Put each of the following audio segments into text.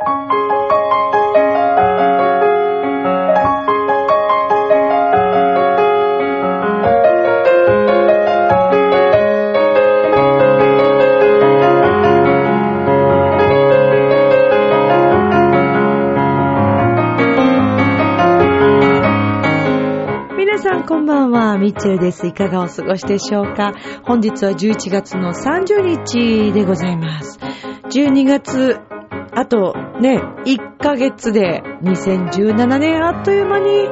皆さんこんばんは、ミッチェルです。いかがお過ごしでしょうか？本日は11月の30日でございます。12月、あとね、1ヶ月で2017年あっという間に、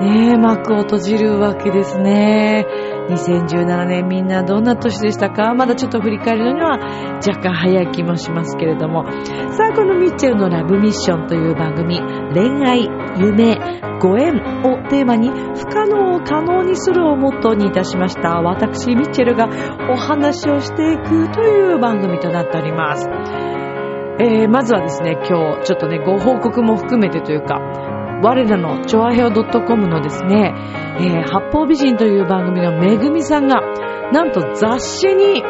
ね、幕を閉じるわけですね。2017年みんなどんな年でしたか？まだちょっと振り返るのには若干早い気もしますけれども。さあ、このミッチェルのラブミッションという番組、恋愛、夢、ご縁をテーマに不可能を可能にするをモットーにいたしました私ミッチェルがお話をしていくという番組となっております。えー、まずはですね、今日ちょっとね、ご報告も含めてというか、我らのチョアヘオ .com のですね、えー、八方美人という番組のめぐみさんが、なんと雑誌に、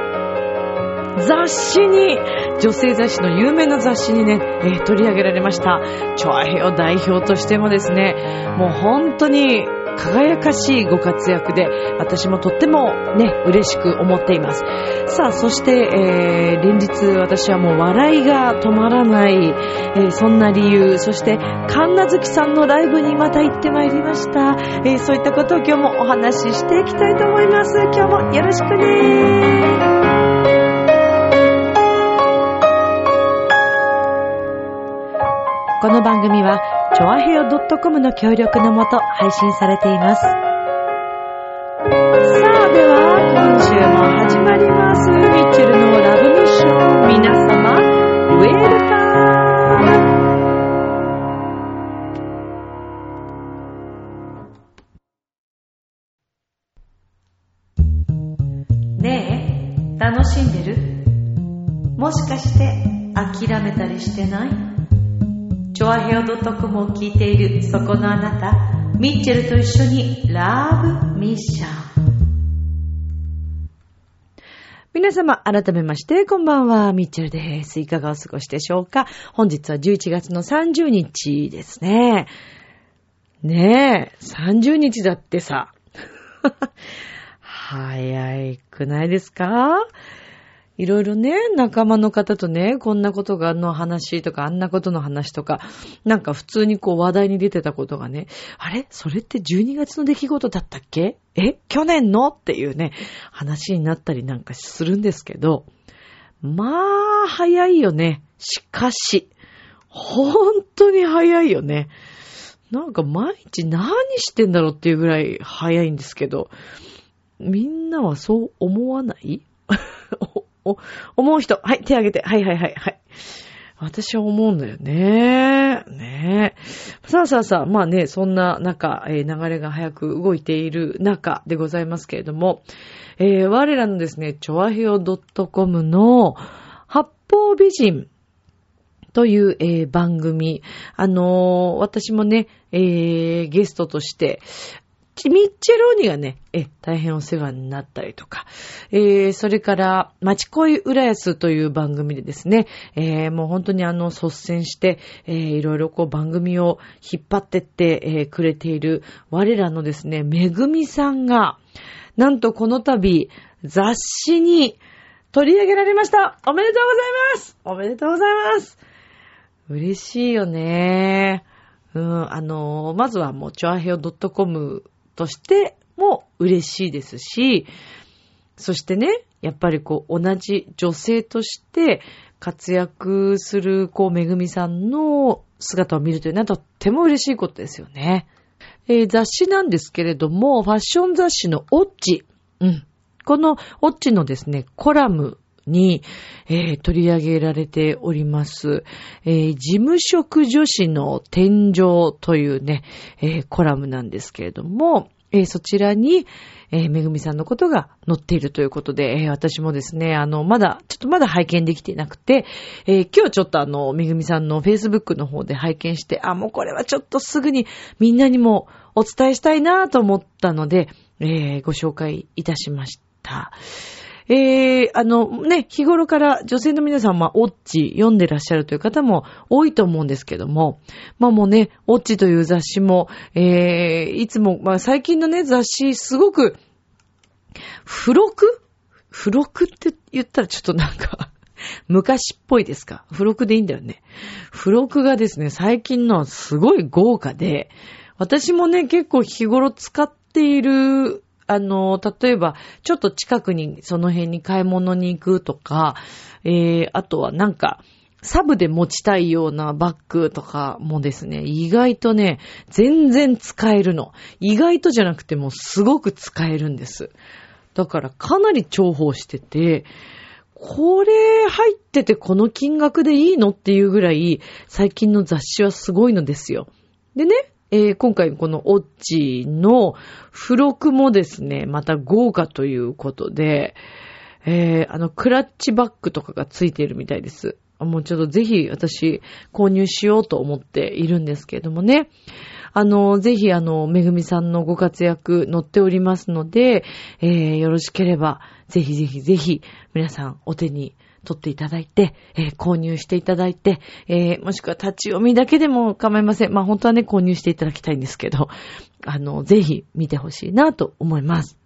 雑誌に、女性雑誌の有名な雑誌にね、えー取り上げられました。チョアヘオ代表としてもですね、もう本当に輝かしいご活躍で、私もとってもね、嬉しく思っています。さあ、そして、えー連日私はもう笑いが止まらない、えーそんな理由、そして、神奈月さんのライブにまた行ってまいりました。えーそういったことを今日もお話ししていきたいと思います。今日もよろしくねこの番組は、ちょあへよ .com の協力のもと配信されています。さあ、では、今週も始まります。ミッチェルのラブミッション。皆様、ウェルカムねえ、楽しんでる？もしかして、諦めたりしてない？チョアヘオ .com を聞いているそこのあなた、ミッチェルと一緒にラブミッション。皆様、改めまして、こんばんは、ミッチェルです。いかがお過ごしでしょうか？本日は11月の30日ですね。ねえ、30日だってさ。早くないですか？いろいろね、仲間の方とね、こんなことがの話とか、あんなことの話とか、なんか普通にこう話題に出てたことがね、あれ？それって12月の出来事だったっけ？え？去年の？っていうね、話になったりなんかするんですけど、まあ、早いよね。しかし、本当に早いよね。なんか毎日何してんだろうっていうぐらい早いんですけど、みんなはそう思わない？お、思う人。はい、手挙げて。はいはいはいはい。私は思うんだよね。ねさあさあさあ、まあね、そんな中、えー流れが早く動いている中でございますけれども、えー我らのですね、ちょわへよ .com の八方美人という、えー番組。あのー私もね、えーゲストとして、ミッチェローニがね、え、大変お世話になったりとか、えー、それから、町恋浦安という番組でですね、えー、もう本当にあの、率先して、えー、いろいろこう番組を引っ張ってって、えー、くれている我らのですね、めぐみさんが、なんとこの度、雑誌に取り上げられました。おめでとうございます。おめでとうございます。嬉しいよね。うん、あの、まずはもう、チョアヘオ .com としても嬉しいですし、そしてね、やっぱりこう、同じ女性として活躍する、こう、めぐみさんの姿を見るというのはとっても嬉しいことですよね。えー雑誌なんですけれども、ファッション雑誌のオッチ。うん。このオッチのですね、コラムに、えー取り上げられております、えー事務職女子の天井というね、えーコラムなんですけれども、えーそちらに、えーめぐみさんのことが載っているということで、えー私もですね、あの、まだ、ちょっとまだ拝見できていなくて、え今日ちょっとあの、めぐみさんの Facebook の方で拝見して、あ、もうこれはちょっとすぐにみんなにもお伝えしたいなと思ったので、えご紹介いたしました。えー、あのね、日頃から女性の皆さんはオッチ読んでらっしゃるという方も多いと思うんですけども、まあもうね、オッチという雑誌も、えー、いつも、まあ最近のね、雑誌すごく、付録？付録って言ったらちょっとなんか 昔っぽいですか？付録でいいんだよね。付録がですね、最近のすごい豪華で、私もね、結構日頃使っている、あの、例えば、ちょっと近くにその辺に買い物に行くとか、えー、あとはなんか、サブで持ちたいようなバッグとかもですね、意外とね、全然使えるの。意外とじゃなくてもすごく使えるんです。だからかなり重宝してて、これ入っててこの金額でいいのっていうぐらい最近の雑誌はすごいのですよ。でね、えー、今回このオッチの付録もですね、また豪華ということで、えー、あの、クラッチバッグとかがついているみたいです。もうちょっとぜひ私購入しようと思っているんですけれどもね。あの、ぜひあの、めぐみさんのご活躍載っておりますので、えー、よろしければ、ぜひぜひぜひ、皆さんお手に取っていただいて、えー、購入していただいて、えー、もしくは立ち読みだけでも構いません。まあ本当はね、購入していただきたいんですけど、あの、ぜひ見てほしいなと思います。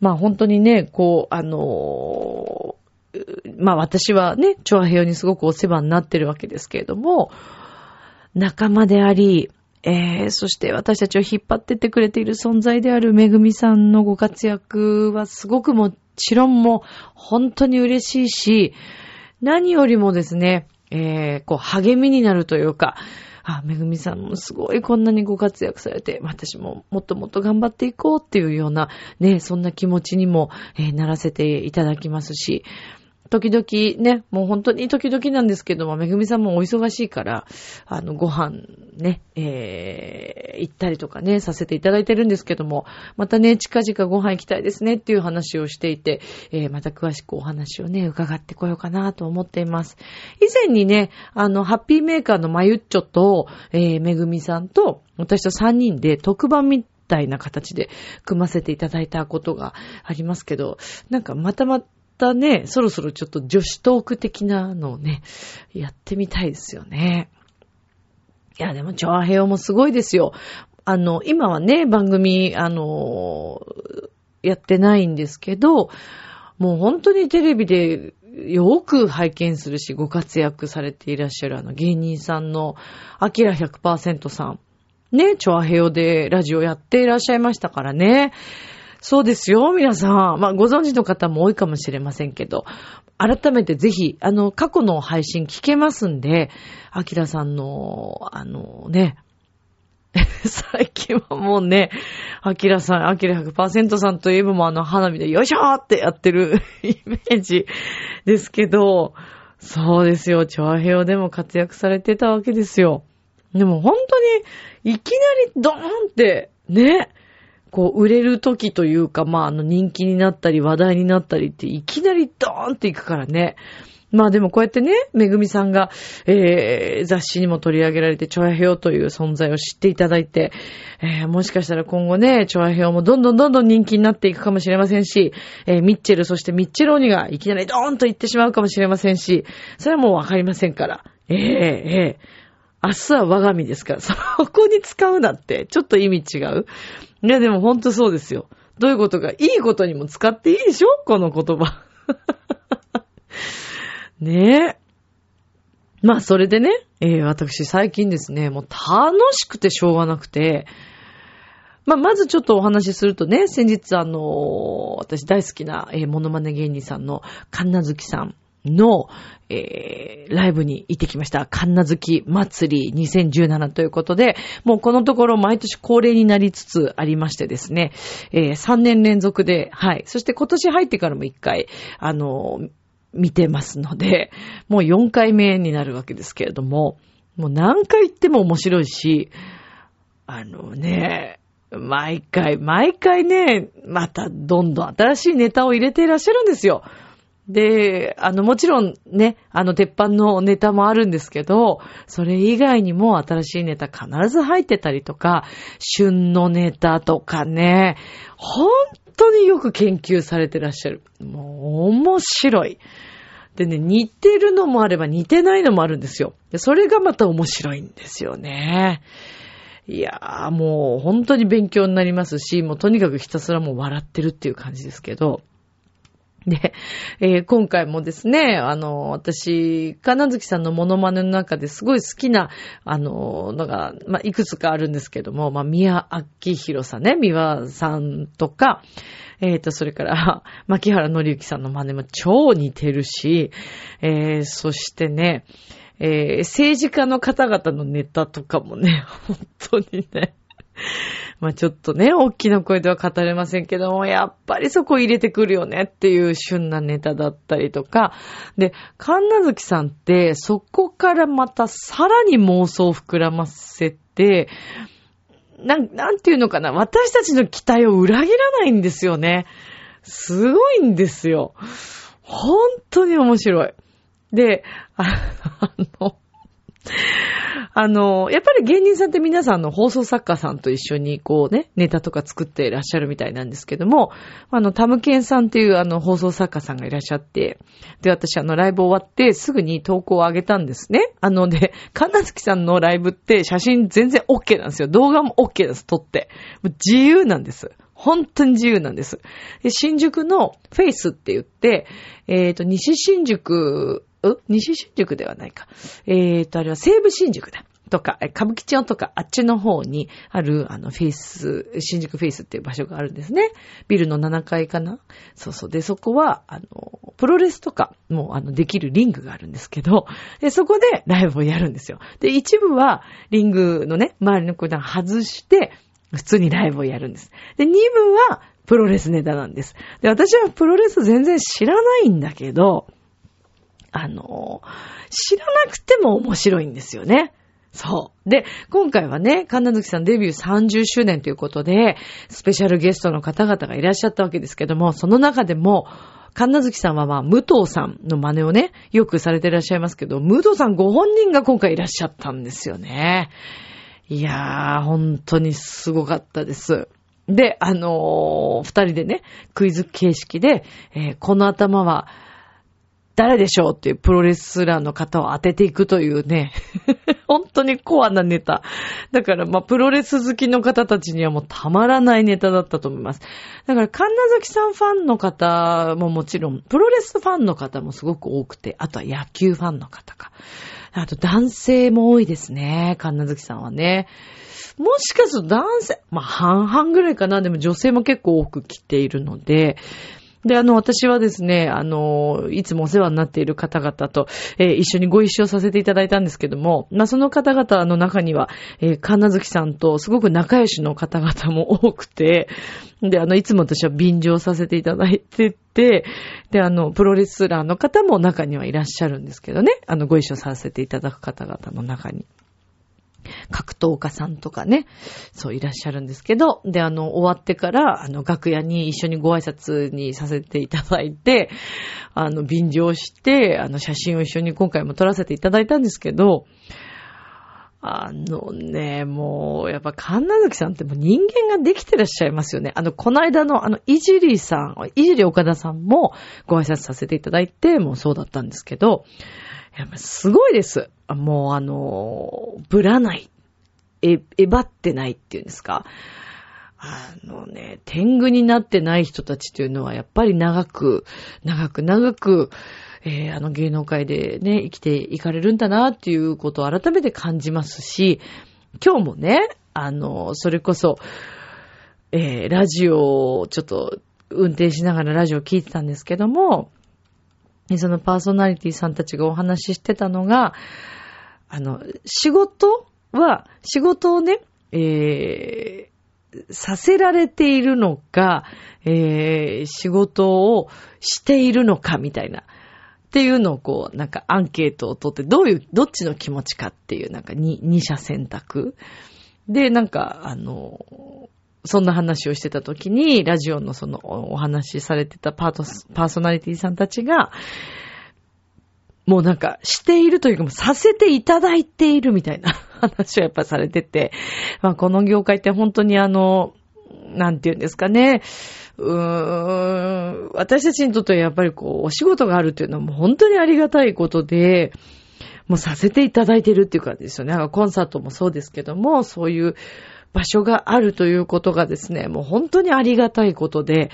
まあ本当にね、こう、あのまあ私はね、チョアヘヨにすごくお世話になってるわけですけれども、仲間であり、えー、そして私たちを引っ張ってってくれている存在であるめぐみさんのご活躍はすごくもちろんも本当に嬉しいし、何よりもですね、えー、こう励みになるというか、あ、めぐみさんもすごいこんなにご活躍されて、私ももっともっと頑張っていこうっていうような、ね、そんな気持ちにも、えー、ならせていただきますし、時々ね、もう本当に時々なんですけども、めぐみさんもお忙しいから、あの、ご飯ね、えー、行ったりとかね、させていただいてるんですけども、またね、近々ご飯行きたいですねっていう話をしていて、えー、また詳しくお話をね、伺ってこようかなと思っています。以前にね、あの、ハッピーメーカーのまゆっちょと、えー、めぐみさんと、私と3人で特番みたいな形で組ませていただいたことがありますけど、なんかまたまたね、そろそろちょっと女子トーク的なのをね、やってみたいですよね。いや、でも、チョアヘヨもすごいですよ。あの、今はね、番組、あの、やってないんですけど、もう本当にテレビでよく拝見するし、ご活躍されていらっしゃるあの芸人さんの、アキラ100%さん。ね、チョアヘヨでラジオやっていらっしゃいましたからね。そうですよ、皆さん。まあ、ご存知の方も多いかもしれませんけど、改めてぜひ、あの、過去の配信聞けますんで、アキラさんの、あのね、最近はもうね、アキラさん、アキラ100%さんといえばもあの花火でよいしょーってやってる イメージですけど、そうですよ、チョアヘオでも活躍されてたわけですよ。でも本当に、いきなりドーンって、ね、こう、売れる時というか、まあ、あの、人気になったり、話題になったりって、いきなりドーンっていくからね。まあでもこうやってね、めぐみさんが、えー、雑誌にも取り上げられて、チョアヘオという存在を知っていただいて、えー、もしかしたら今後ね、チョアヘオもどんどんどんどん人気になっていくかもしれませんし、えー、ミッチェル、そしてミッチェローニがいきなりドーンと行ってしまうかもしれませんし、それはもうわかりませんから。ええー、えー明日は我が身ですから、そこに使うなって、ちょっと意味違ういや、でもほんとそうですよ。どういうことか、いいことにも使っていいでしょ？この言葉。ねえ。まあ、それでね、えー、私最近ですね、もう楽しくてしょうがなくて、まあ、まずちょっとお話しするとね、先日あのー、私大好きな、えー、モノマネ芸人さんの神奈月さんの、えー、ライブに行ってきました。カンナ好き祭り2017ということで、もうこのところ毎年恒例になりつつありましてですね、えー、3年連続で、はい。そして今年入ってからも1回、あのー、見てますので、もう4回目になるわけですけれども、もう何回行っても面白いし、あのね、毎回、毎回ね、またどんどん新しいネタを入れていらっしゃるんですよ。で、あの、もちろんね、あの、鉄板のネタもあるんですけど、それ以外にも新しいネタ必ず入ってたりとか、旬のネタとかね、本当によく研究されてらっしゃる。もう面白い。でね、似てるのもあれば似てないのもあるんですよ。でそれがまた面白いんですよね。いやー、もう本当に勉強になりますし、もうとにかくひたすらもう笑ってるっていう感じですけど。で、えー、今回もですね、あの、私、金月さんのモノマネの中ですごい好きな、あの、のが、まあ、いくつかあるんですけども、まあ、宮明宏さんね、三輪さんとか、えっ、ー、と、それから、牧原紀之さんの真似も超似てるし、えー、そしてね、え、政治家の方々のネタとかもね、本当にね、まあちょっとね、大きな声では語れませんけども、やっぱりそこ入れてくるよねっていう旬なネタだったりとか、で、神奈月さんってそこからまたさらに妄想を膨らませて、なん、なんていうのかな、私たちの期待を裏切らないんですよね。すごいんですよ。本当に面白い。で、あの、あの、やっぱり芸人さんって皆さんの放送作家さんと一緒にこうね、ネタとか作っていらっしゃるみたいなんですけども、あの、タムケンさんっていうあの放送作家さんがいらっしゃって、で、私あのライブ終わってすぐに投稿を上げたんですね。あので、神奈月さんのライブって写真全然 OK なんですよ。動画も OK です、撮って。自由なんです。本当に自由なんです。で新宿のフェイスって言って、えっ、ー、と、西新宿う西新宿ではないか。えーと、あれは西武新宿だ。とか、歌舞伎町とかあっちの方にある、あの、フェイス、新宿フェイスっていう場所があるんですね。ビルの7階かな？そうそう。で、そこは、あの、プロレスとかも、あの、できるリングがあるんですけど、で、そこでライブをやるんですよ。で、一部は、リングのね、周りの子段外して、普通にライブをやるんです。で、二部は、プロレスネタなんです。で、私はプロレス全然知らないんだけど、あの、知らなくても面白いんですよね。そう。で、今回はね、神奈月さんデビュー30周年ということで、スペシャルゲストの方々がいらっしゃったわけですけども、その中でも、神奈月さんはまあ、武藤さんの真似をね、よくされていらっしゃいますけど、武藤さんご本人が今回いらっしゃったんですよね。いやー、本当にすごかったです。で、あのー、二人でね、クイズ形式で、えー、この頭は、誰でしょうっていうプロレスラーの方を当てていくというね、本当にコアなネタ。だから、まあ、プロレス好きの方たちにはもうたまらないネタだったと思います。だから、神奈崎さんファンの方ももちろん、プロレスファンの方もすごく多くて、あとは野球ファンの方か。あと男性も多いですね、神奈月さんはね。もしかすると男性、まあ半々ぐらいかな、でも女性も結構多く来ているので、で、あの、私はですね、あの、いつもお世話になっている方々と、えー、一緒にご一緒させていただいたんですけども、まあ、その方々の中には、えー、神奈月さんとすごく仲良しの方々も多くて、で、あの、いつも私は便乗させていただいてて、で、あの、プロレスラーの方も中にはいらっしゃるんですけどね、あの、ご一緒させていただく方々の中に。格闘家さんとかね、そういらっしゃるんですけど、で、あの、終わってから、あの、楽屋に一緒にご挨拶にさせていただいて、あの、便乗して、あの、写真を一緒に今回も撮らせていただいたんですけど、あのね、もう、やっぱ、神奈月さんってもう人間ができてらっしゃいますよね。あの、この間の、あの、いじりさん、いじり岡田さんもご挨拶させていただいて、もうそうだったんですけど、やっぱすごいです。もうあの、ぶらない。え、えばってないっていうんですか。あのね、天狗になってない人たちというのはやっぱり長く、長く長く、えー、あの芸能界でね、生きていかれるんだなっていうことを改めて感じますし、今日もね、あの、それこそ、えー、ラジオをちょっと運転しながらラジオを聞いてたんですけども、そのパーソナリティさんたちがお話ししてたのが、あの、仕事は、仕事をね、えー、させられているのか、えー、仕事をしているのかみたいな。っていうのをこう、なんかアンケートを取って、どういう、どっちの気持ちかっていう、なんか二、二者選択。で、なんか、あの、そんな話をしてた時に、ラジオのそのお話しされてたパート、パーソナリティさんたちが、もうなんか、しているというか、もさせていただいているみたいな 話をやっぱされてて、まあこの業界って本当にあの、なんて言うんですかね、うーん、私たちにとってはやっぱりこう、お仕事があるっていうのはもう本当にありがたいことで、もうさせていただいてるっていう感じですよね。コンサートもそうですけども、そういう場所があるということがですね、もう本当にありがたいことで、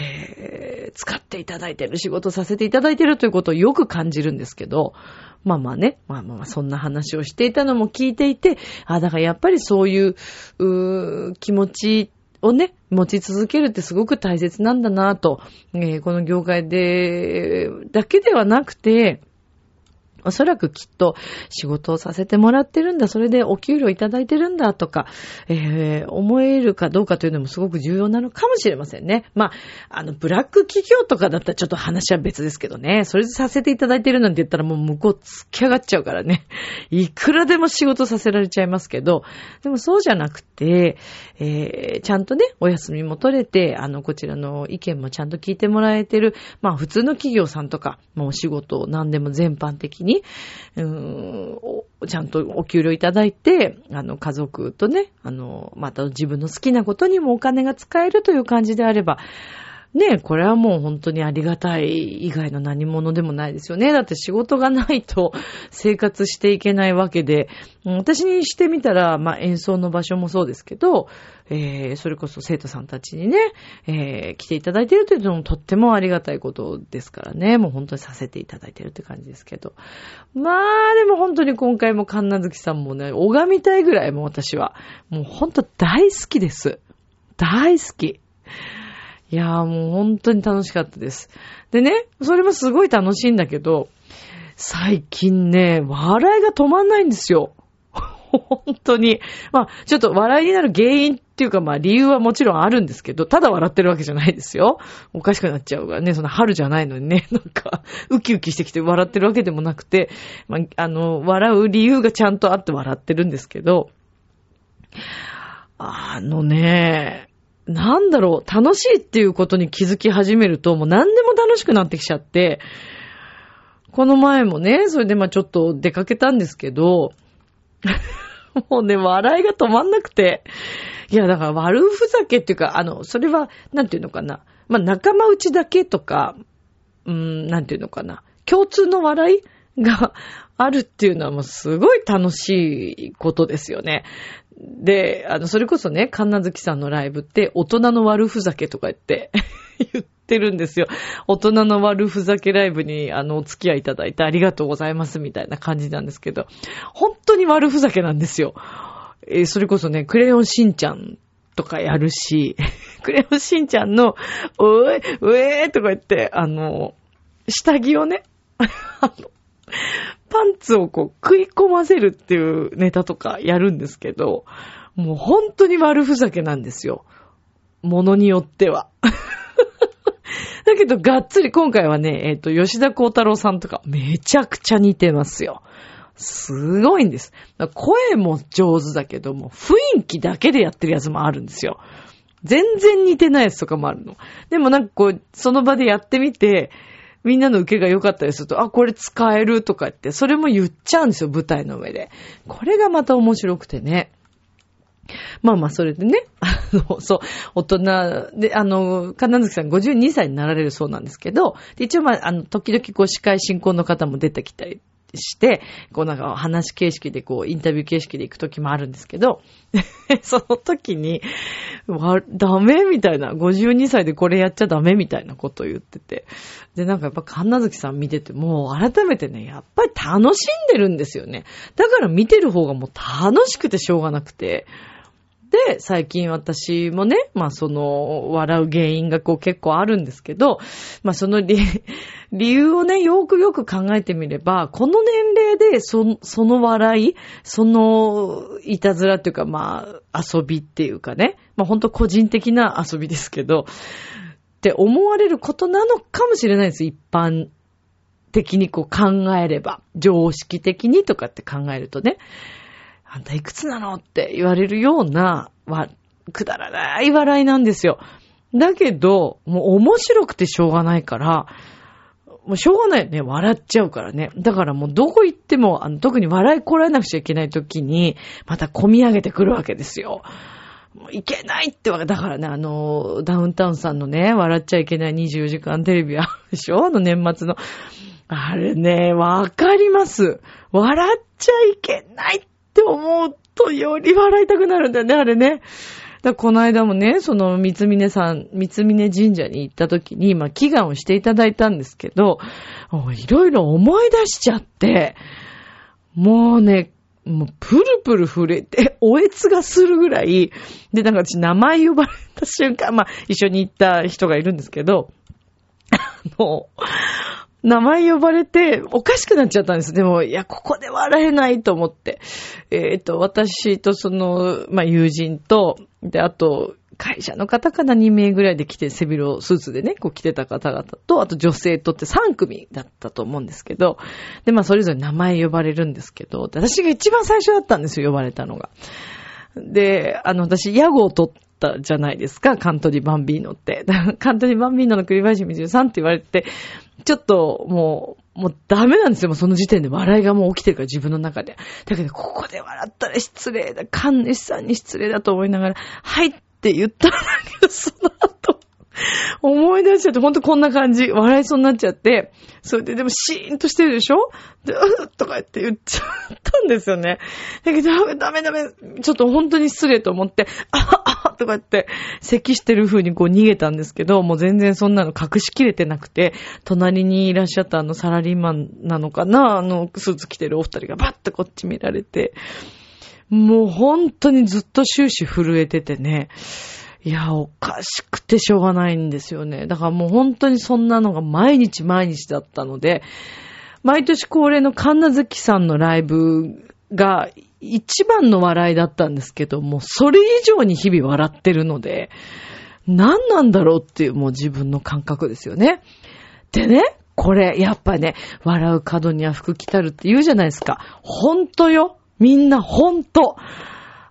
えー、使っていただいてる、仕事させていただいてるということをよく感じるんですけど、まあまあね、まあまあそんな話をしていたのも聞いていて、あ、だからやっぱりそういう、う気持ちをね、持ち続けるってすごく大切なんだなと、えー、この業界で、だけではなくて、おそらくきっと仕事をさせてもらってるんだ、それでお給料いただいてるんだ。とか、えー、思えるかどうかというのもすごく重要なのかもしれませんね。まあ、あの、ブラック企業とかだったらちょっと話は別ですけどね、それでさせていただいてるなんて言ったらもう向こう突き上がっちゃうからね。いくらでも仕事させられちゃいますけど、でもそうじゃなくて、えー、ちゃんとね、お休みも取れて、あの、こちらの意見もちゃんと聞いてもらえてる、まあ、普通の企業さんとか、もう仕事を何でも全般的に、うーん、ちゃんとお給料いただいて、あの、家族とね、あの、また自分の好きなことにもお金が使えるという感じであれば、ねえ、これはもう本当にありがたい以外の何者でもないですよね。だって仕事がないと 生活していけないわけで、私にしてみたら、まあ演奏の場所もそうですけど、えー、それこそ生徒さんたちにね、えー、来ていただいているというのもとってもありがたいことですからね。もう本当にさせていただいているって感じですけど。まあ、でも本当に今回も神奈月さんもね、拝みたいぐらいも私は、もう本当大好きです。大好き。いやーもう本当に楽しかったです。でね、それもすごい楽しいんだけど、最近ね、笑いが止まんないんですよ。本当に。まあ、ちょっと笑いになる原因っていうか、まあ理由はもちろんあるんですけど、ただ笑ってるわけじゃないですよ。おかしくなっちゃうからね、その春じゃないのにね、なんか、ウキウキしてきて笑ってるわけでもなくて、まあ、あの、笑う理由がちゃんとあって笑ってるんですけど、あのね、なんだろう、楽しいっていうことに気づき始めると、もう何でも楽しくなってきちゃって、この前もね、それでまあちょっと出かけたんですけど、もうね、笑いが止まんなくて、いや、だから悪ふざけっていうか、あの、それは、なんていうのかな。まあ仲間内だけとか、うーん、なんていうのかな。共通の笑いがあるっていうのはもうすごい楽しいことですよね。で、あの、それこそね、神奈月さんのライブって、大人の悪ふざけとか言って 言ってるんですよ。大人の悪ふざけライブに、あの、お付き合いいただいてありがとうございますみたいな感じなんですけど、本当に悪ふざけなんですよ。えー、それこそね、クレヨンしんちゃんとかやるし、クレヨンしんちゃんの、おい、うえーとか言って、あの、下着をね、あの、ンツをこう食い込ませるっていうネタとかやるんですけど、もう本当に悪ふざけなんですよ。ものによっては。だけど、がっつり今回はね、えっ、ー、と、吉田幸太郎さんとかめちゃくちゃ似てますよ。すごいんです。声も上手だけども、雰囲気だけでやってるやつもあるんですよ。全然似てないやつとかもあるの。でもなんかこう、その場でやってみて、みんなの受けが良かったりすると、あ、これ使えるとか言って、それも言っちゃうんですよ、舞台の上で。これがまた面白くてね。まあまあ、それでね、あの、そう、大人で、あの、金月さん52歳になられるそうなんですけど、一応まあ、あの、時々こう、司会進行の方も出てきたりして、こうなんか話形式でこうインタビュー形式で行く時もあるんですけど、その時に、ダメみたいな、52歳でこれやっちゃダメみたいなことを言ってて。で、なんかやっぱ神奈月さん見ててもう、改めてね、やっぱり楽しんでるんですよね。だから見てる方がもう楽しくてしょうがなくて。で、最近私もね、まあその、笑う原因がこう結構あるんですけど、まあその理、理由をね、よくよく考えてみれば、この年齢でそ、その笑い、その、いたずらっていうか、まあ、遊びっていうかね、まあ本当個人的な遊びですけど、って思われることなのかもしれないです、一般的にこう考えれば。常識的にとかって考えるとね。あんたいくつなのって言われるような、わ、くだらない笑いなんですよ。だけど、もう面白くてしょうがないから、もうしょうがないよね。笑っちゃうからね。だからもうどこ行っても、あの、特に笑いこらえなくちゃいけない時に、また込み上げてくるわけですよ。もういけないってわけ。だからね、あの、ダウンタウンさんのね、笑っちゃいけない24時間テレビあるでしょ？あの年末の。あれね、わかります。笑っちゃいけないって思うとより笑いたくなるんだよね、あれね。だこの間もね、その、三峰さん、三峰神社に行った時に、まあ、祈願をしていただいたんですけど、いろいろ思い出しちゃって、もうね、もうプルプル震えて、おえつがするぐらい、で、なんか私名前呼ばれた瞬間、まあ、一緒に行った人がいるんですけど、あの、名前呼ばれて、おかしくなっちゃったんです。でも、いや、ここで笑えないと思って。えっ、と、私とその、まあ、友人と、で、あと、会社の方かな2名ぐらいで来て、背広スーツでね、こう来てた方々と、あと女性とって3組だったと思うんですけど、で、まあそれぞれ名前呼ばれるんですけど、私が一番最初だったんですよ、呼ばれたのが。で、あの、私、屋号を取ってたじゃないですか、カントリーバンビーノって。カントリーバンビーノの栗林水さんって言われて、ちょっともう、もうダメなんですよ。もうその時点で笑いがもう起きてるから自分の中で。だけど、ここで笑ったら失礼だ。神主さんに失礼だと思いながら、はいって言ったんだけど、その後、思い出しちゃって、ほんとこんな感じ。笑いそうになっちゃって、それででもシーンとしてるでしょ？で、うっとか言って言っちゃったんですよね。だけど、ダメダメ、ちょっと本当に失礼と思って、ああとか言って、咳してる風にこう逃げたんですけど、もう全然そんなの隠しきれてなくて、隣にいらっしゃったあのサラリーマンなのかな？あのスーツ着てるお二人がバッとこっち見られて、もう本当にずっと終始震えててね。いや、おかしくてしょうがないんですよね。だからもう本当にそんなのが毎日毎日だったので、毎年恒例の神奈月さんのライブが一番の笑いだったんですけども、それ以上に日々笑ってるので、何なんだろうっていうもう自分の感覚ですよね。でね、これ、やっぱね、笑う角には服着たるって言うじゃないですか。ほんとよ。みんなほんと。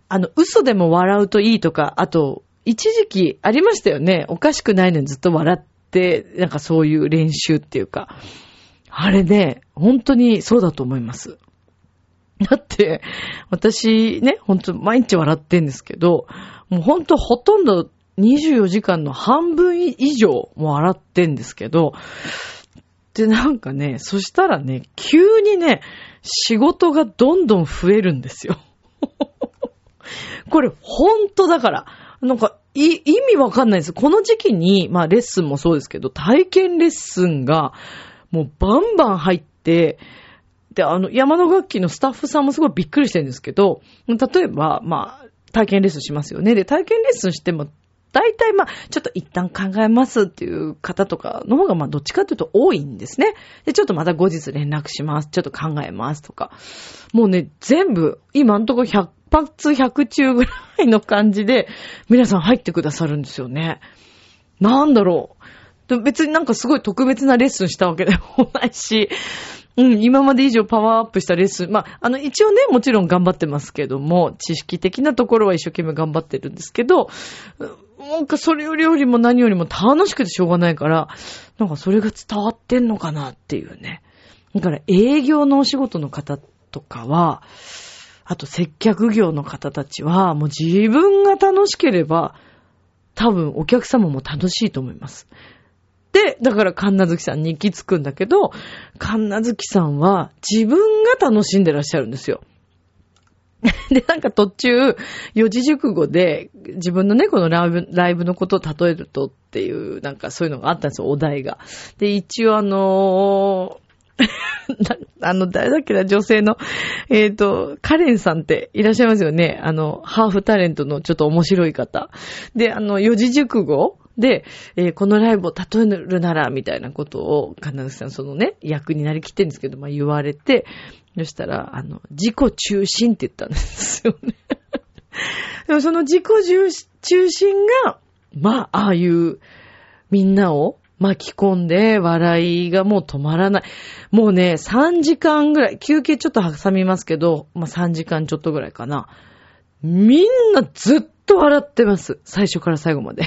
あの、嘘でも笑うといいとか、あと、一時期ありましたよね。おかしくないのにずっと笑って、なんかそういう練習っていうか。あれね、本当にそうだと思います。だって、私ね、本当毎日笑ってんですけど、もう本当ほとんど24時間の半分以上も笑ってんですけど、で、なんかね、そしたらね、急にね、仕事がどんどん増えるんですよ。これ、ほんとだから。なんか、い、意味わかんないです。この時期に、まあレッスンもそうですけど、体験レッスンが、もうバンバン入って、で、あの、山の楽器のスタッフさんもすごいびっくりしてるんですけど、例えば、まあ、体験レッスンしますよね。で、体験レッスンしても、大体まあ、ちょっと一旦考えますっていう方とかの方がまあ、どっちかというと多いんですね。で、ちょっとまた後日連絡します。ちょっと考えますとか。もうね、全部、今んとこ100発100中ぐらいの感じで、皆さん入ってくださるんですよね。なんだろう。別になんかすごい特別なレッスンしたわけでもないし、うん、今まで以上パワーアップしたレッスン。まあ、あの、一応ね、もちろん頑張ってますけども、知識的なところは一生懸命頑張ってるんですけど、なんかそれよりよりも何よりも楽しくてしょうがないから、なんかそれが伝わってんのかなっていうね。だから営業のお仕事の方とかは、あと接客業の方たちは、もう自分が楽しければ、多分お客様も楽しいと思います。で、だから神奈月さんに行き着くんだけど、神奈月さんは自分が楽しんでらっしゃるんですよ。で、なんか途中、四字熟語で、自分のね、このライブ、ライブのことを例えるとっていう、なんかそういうのがあったんですよ、お題が。で、一応あの あの、誰だっけな、女性の、えっ、ー、と、カレンさんっていらっしゃいますよね。あの、ハーフタレントのちょっと面白い方。で、あの、四字熟語で、えー、このライブを例えるなら、みたいなことを、金口さんそのね、役になりきってるんですけど、まあ言われて、そしたら、あの、自己中心って言ったんですよね。でもその自己中心が、まあ、ああいうみんなを巻き込んで笑いがもう止まらない。もうね、3時間ぐらい、休憩ちょっと挟みますけど、まあ3時間ちょっとぐらいかな。みんなずっと笑ってます。最初から最後まで。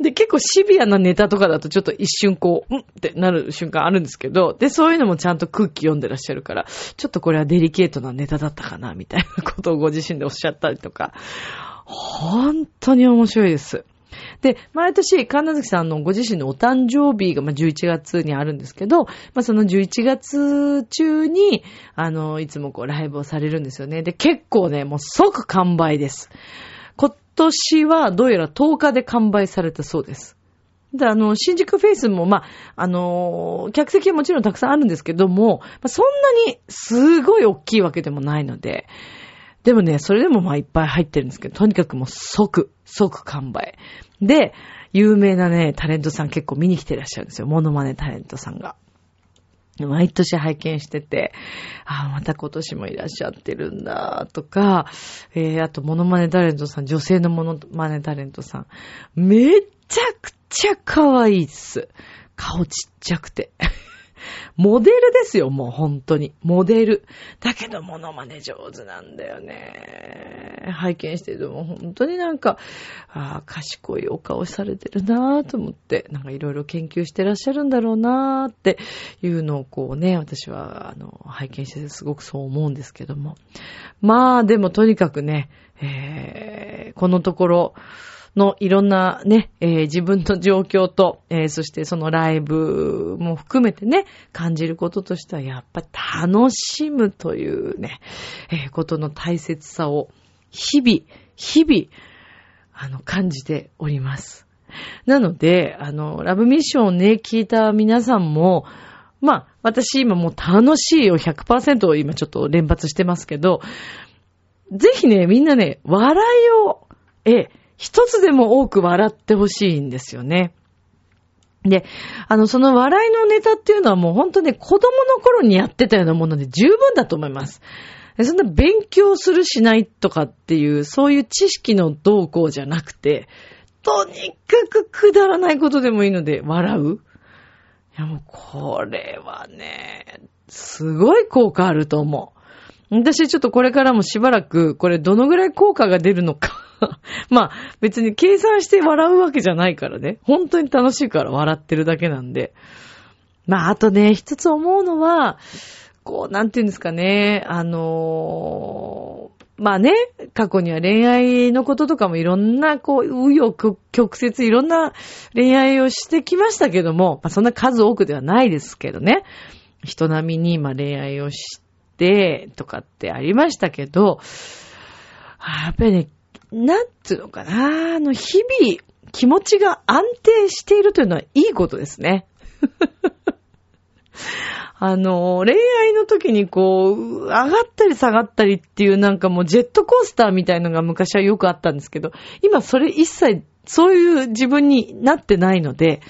で、結構シビアなネタとかだとちょっと一瞬こう、んってなる瞬間あるんですけど、で、そういうのもちゃんと空気読んでらっしゃるから、ちょっとこれはデリケートなネタだったかな、みたいなことをご自身でおっしゃったりとか、本当に面白いです。で、毎年、神奈月さんのご自身のお誕生日が、まあ、11月にあるんですけど、まあ、その11月中に、あの、いつもこう、ライブをされるんですよね。で、結構ね、もう即完売です。今年は、どうやら10日で完売されたそうです。で、あの、新宿フェイスも、まあ、あの客席はもちろんたくさんあるんですけども、ま、そんなにすごい大きいわけでもないので、でもね、それでもまいっぱい入ってるんですけど、とにかくもう即、即完売。で、有名なね、タレントさん結構見に来てらっしゃるんですよ。モノマネタレントさんが。毎年拝見してて、ああ、また今年もいらっしゃってるんだ、とか、えー、あと、モノマネタレントさん、女性のモノマネタレントさん、めっちゃくちゃ可愛いっす。顔ちっちゃくて。モデルですよ、もう本当に。モデル。だけど、モノマネ上手なんだよね。拝見してると、も本当になんか、ああ、賢いお顔されてるなぁと思って、なんかいろいろ研究してらっしゃるんだろうなぁっていうのをこうね、私は、あの、拝見してすごくそう思うんですけども。まあ、でもとにかくね、えー、このところ、のいろんなね、えー、自分の状況と、えー、そしてそのライブも含めてね、感じることとしては、やっぱ楽しむというね、えー、ことの大切さを、日々、日々、あの、感じております。なので、あの、ラブミッションをね、聞いた皆さんも、まあ、私今もう楽しいを100%を今ちょっと連発してますけど、ぜひね、みんなね、笑いを、え、一つでも多く笑ってほしいんですよね。で、あの、その笑いのネタっていうのはもう本当ね、子供の頃にやってたようなもので十分だと思います。そんな勉強するしないとかっていう、そういう知識の動向じゃなくて、とにかくくだらないことでもいいので、笑う。いやもう、これはね、すごい効果あると思う。私ちょっとこれからもしばらく、これどのぐらい効果が出るのか まあ、別に計算して笑うわけじゃないからね。本当に楽しいから笑ってるだけなんで。まあ、あとね、一つ思うのは、こう、なんていうんですかね、あのー、まあね、過去には恋愛のこととかもいろんな、こう、うよ曲折いろんな恋愛をしてきましたけども、まあそんな数多くではないですけどね。人並みに今恋愛をして、とかってありましたけど、やっぱりね、なんつうのかな、あの、日々、気持ちが安定しているというのはいいことですね。あの、恋愛の時にこう、上がったり下がったりっていうなんかもうジェットコースターみたいのが昔はよくあったんですけど、今それ一切そういう自分になってないので、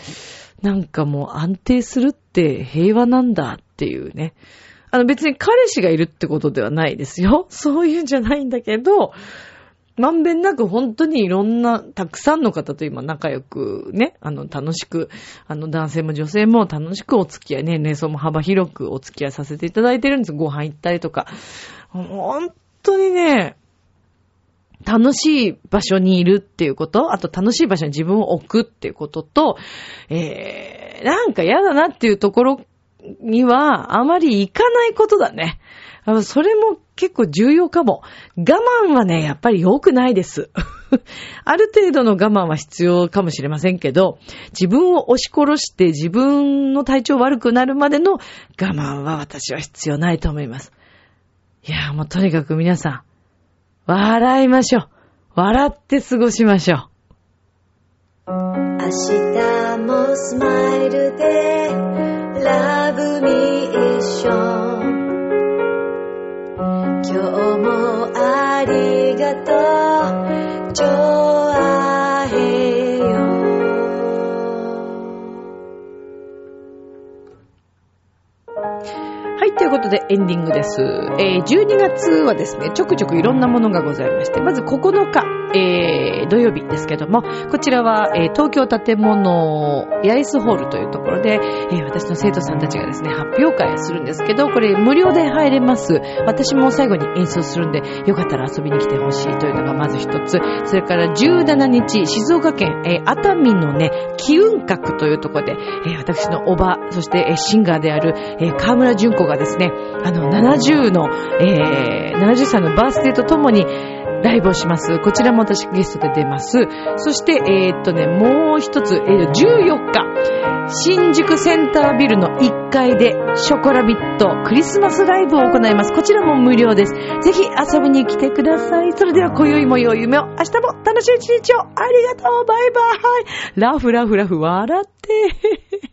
なんかもう安定するって平和なんだっていうね。あの別に彼氏がいるってことではないですよ。そういうんじゃないんだけど、まんべんなく本当にいろんな、たくさんの方と今仲良くね、あの、楽しく、あの、男性も女性も楽しくお付き合いね、年層も幅広くお付き合いさせていただいてるんです。ご飯行ったりとか。本当にね、楽しい場所にいるっていうこと、あと楽しい場所に自分を置くっていうことと、えー、なんか嫌だなっていうところにはあまり行かないことだね。それも結構重要かも。我慢はね、やっぱり良くないです。ある程度の我慢は必要かもしれませんけど、自分を押し殺して自分の体調悪くなるまでの我慢は私は必要ないと思います。いや、もうとにかく皆さん、笑いましょう。笑って過ごしましょう。明日もスマイルで、今日もありということでエンディングです。えー、12月はですね、ちょくちょくいろんなものがございまして、まず9日、えー、土曜日ですけども、こちらは、えー、東京建物ヤイスホールというところで、えー、私の生徒さんたちがですね、発表会するんですけど、これ無料で入れます。私も最後に演奏するんで、よかったら遊びに来てほしいというのがまず一つ。それから17日、静岡県、えー、熱海のね、気運閣というところで、えー、私のおば、そして、えー、シンガーである、えー、河村淳子がですねね、あの、70の、えー、70歳のバースデーとともに、ライブをします。こちらも私ゲストで出ます。そして、えー、っとね、もう一つ、えー、14日、新宿センタービルの1階でショコラビットクリスマスライブを行います。こちらも無料です。ぜひ遊びに来てください。それでは今宵も良い夢を、明日も楽しい一日をありがとうバイバイラフラフラフ笑って